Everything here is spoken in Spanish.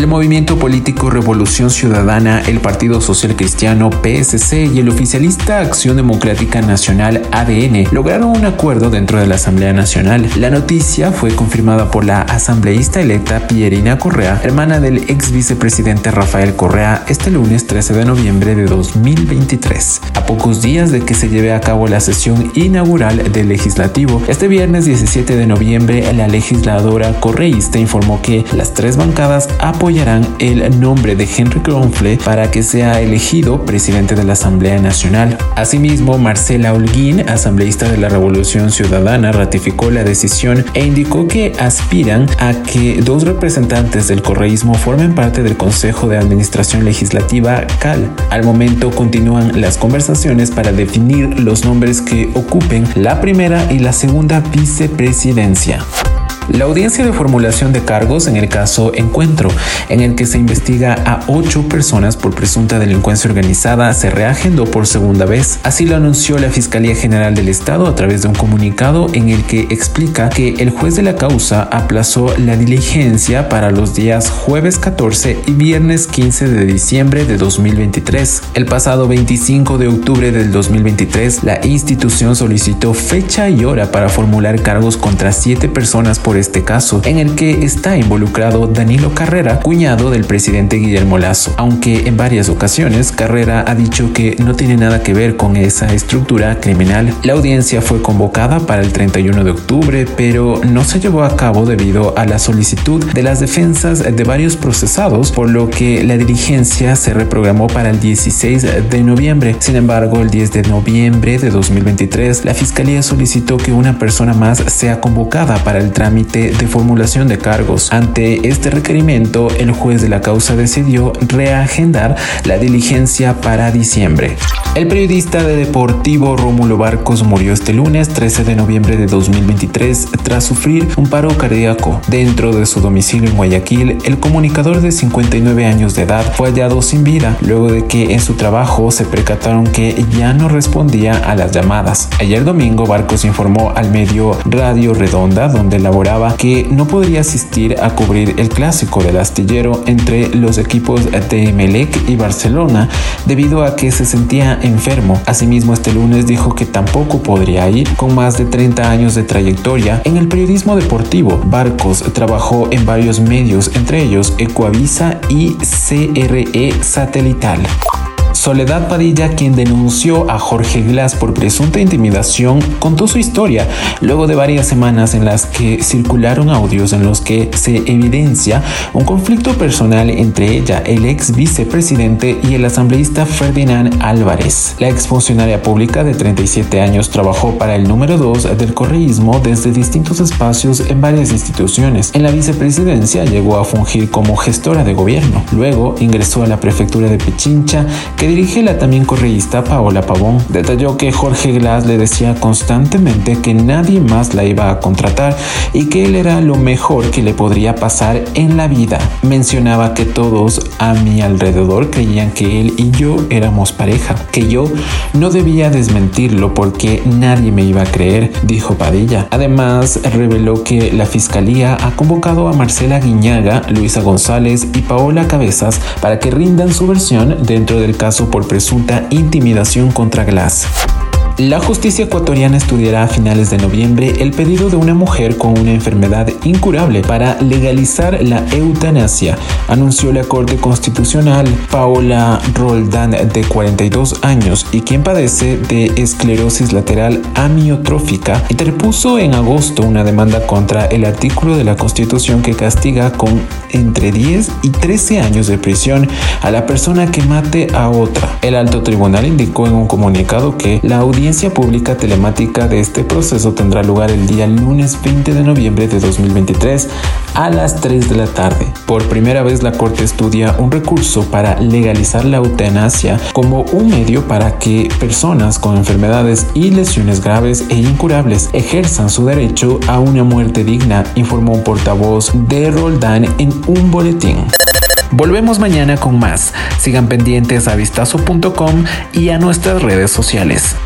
El movimiento político Revolución Ciudadana, el Partido Social Cristiano PSC y el oficialista Acción Democrática Nacional ADN lograron un acuerdo dentro de la Asamblea Nacional. La noticia fue confirmada por la asambleísta electa Pierina Correa, hermana del ex vicepresidente Rafael Correa, este lunes 13 de noviembre de 2023. A pocos días de que se lleve a cabo la sesión inaugural del legislativo, este viernes 17 de noviembre la legisladora correísta informó que las tres bancadas apoyarán el nombre de Henry Kronfle para que sea elegido presidente de la Asamblea Nacional. Asimismo, Marcela Holguín, asambleísta de la Revolución Ciudadana, ratificó la decisión e indicó que aspiran a que dos representantes del correísmo formen parte del Consejo de Administración Legislativa CAL. Al momento continúan las conversaciones para definir los nombres que ocupen la primera y la segunda vicepresidencia. La audiencia de formulación de cargos en el caso Encuentro, en el que se investiga a ocho personas por presunta delincuencia organizada, se reagendó por segunda vez. Así lo anunció la Fiscalía General del Estado a través de un comunicado en el que explica que el juez de la causa aplazó la diligencia para los días jueves 14 y viernes 15 de diciembre de 2023. El pasado 25 de octubre del 2023, la institución solicitó fecha y hora para formular cargos contra siete personas por este caso, en el que está involucrado Danilo Carrera, cuñado del presidente Guillermo Lazo, aunque en varias ocasiones Carrera ha dicho que no tiene nada que ver con esa estructura criminal. La audiencia fue convocada para el 31 de octubre, pero no se llevó a cabo debido a la solicitud de las defensas de varios procesados, por lo que la diligencia se reprogramó para el 16 de noviembre. Sin embargo, el 10 de noviembre de 2023, la Fiscalía solicitó que una persona más sea convocada para el trámite de formulación de cargos. Ante este requerimiento, el juez de la causa decidió reagendar la diligencia para diciembre. El periodista de Deportivo Rómulo Barcos murió este lunes 13 de noviembre de 2023 tras sufrir un paro cardíaco. Dentro de su domicilio en Guayaquil, el comunicador de 59 años de edad fue hallado sin vida luego de que en su trabajo se percataron que ya no respondía a las llamadas. Ayer domingo Barcos informó al medio Radio Redonda donde que no podría asistir a cubrir el clásico del astillero entre los equipos de Emelec y Barcelona debido a que se sentía enfermo. Asimismo, este lunes dijo que tampoco podría ir con más de 30 años de trayectoria en el periodismo deportivo. Barcos trabajó en varios medios, entre ellos Ecoavisa y CRE Satelital. Soledad Padilla, quien denunció a Jorge Glass por presunta intimidación, contó su historia luego de varias semanas en las que circularon audios en los que se evidencia un conflicto personal entre ella, el ex vicepresidente y el asambleísta Ferdinand Álvarez. La exfuncionaria pública de 37 años trabajó para el número 2 del correísmo desde distintos espacios en varias instituciones. En la vicepresidencia llegó a fungir como gestora de gobierno. Luego ingresó a la prefectura de Pichincha, que dirige la también correísta Paola Pavón. Detalló que Jorge Glass le decía constantemente que nadie más la iba a contratar y que él era lo mejor que le podría pasar en la vida. Mencionaba que todos a mi alrededor creían que él y yo éramos pareja, que yo no debía desmentirlo porque nadie me iba a creer, dijo Padilla. Además, reveló que la fiscalía ha convocado a Marcela Guiñaga, Luisa González y Paola Cabezas para que rindan su versión dentro del caso por presunta intimidación contra Glass. La justicia ecuatoriana estudiará a finales de noviembre el pedido de una mujer con una enfermedad incurable para legalizar la eutanasia, anunció la Corte Constitucional. Paola Roldán, de 42 años y quien padece de esclerosis lateral amiotrófica, interpuso en agosto una demanda contra el artículo de la Constitución que castiga con entre 10 y 13 años de prisión a la persona que mate a otra. El alto tribunal indicó en un comunicado que la audiencia pública telemática de este proceso tendrá lugar el día lunes 20 de noviembre de 2023 a las 3 de la tarde. Por primera vez la Corte estudia un recurso para legalizar la eutanasia como un medio para que personas con enfermedades y lesiones graves e incurables ejerzan su derecho a una muerte digna, informó un portavoz de Roldán en un boletín. Volvemos mañana con más. Sigan pendientes a vistazo.com y a nuestras redes sociales.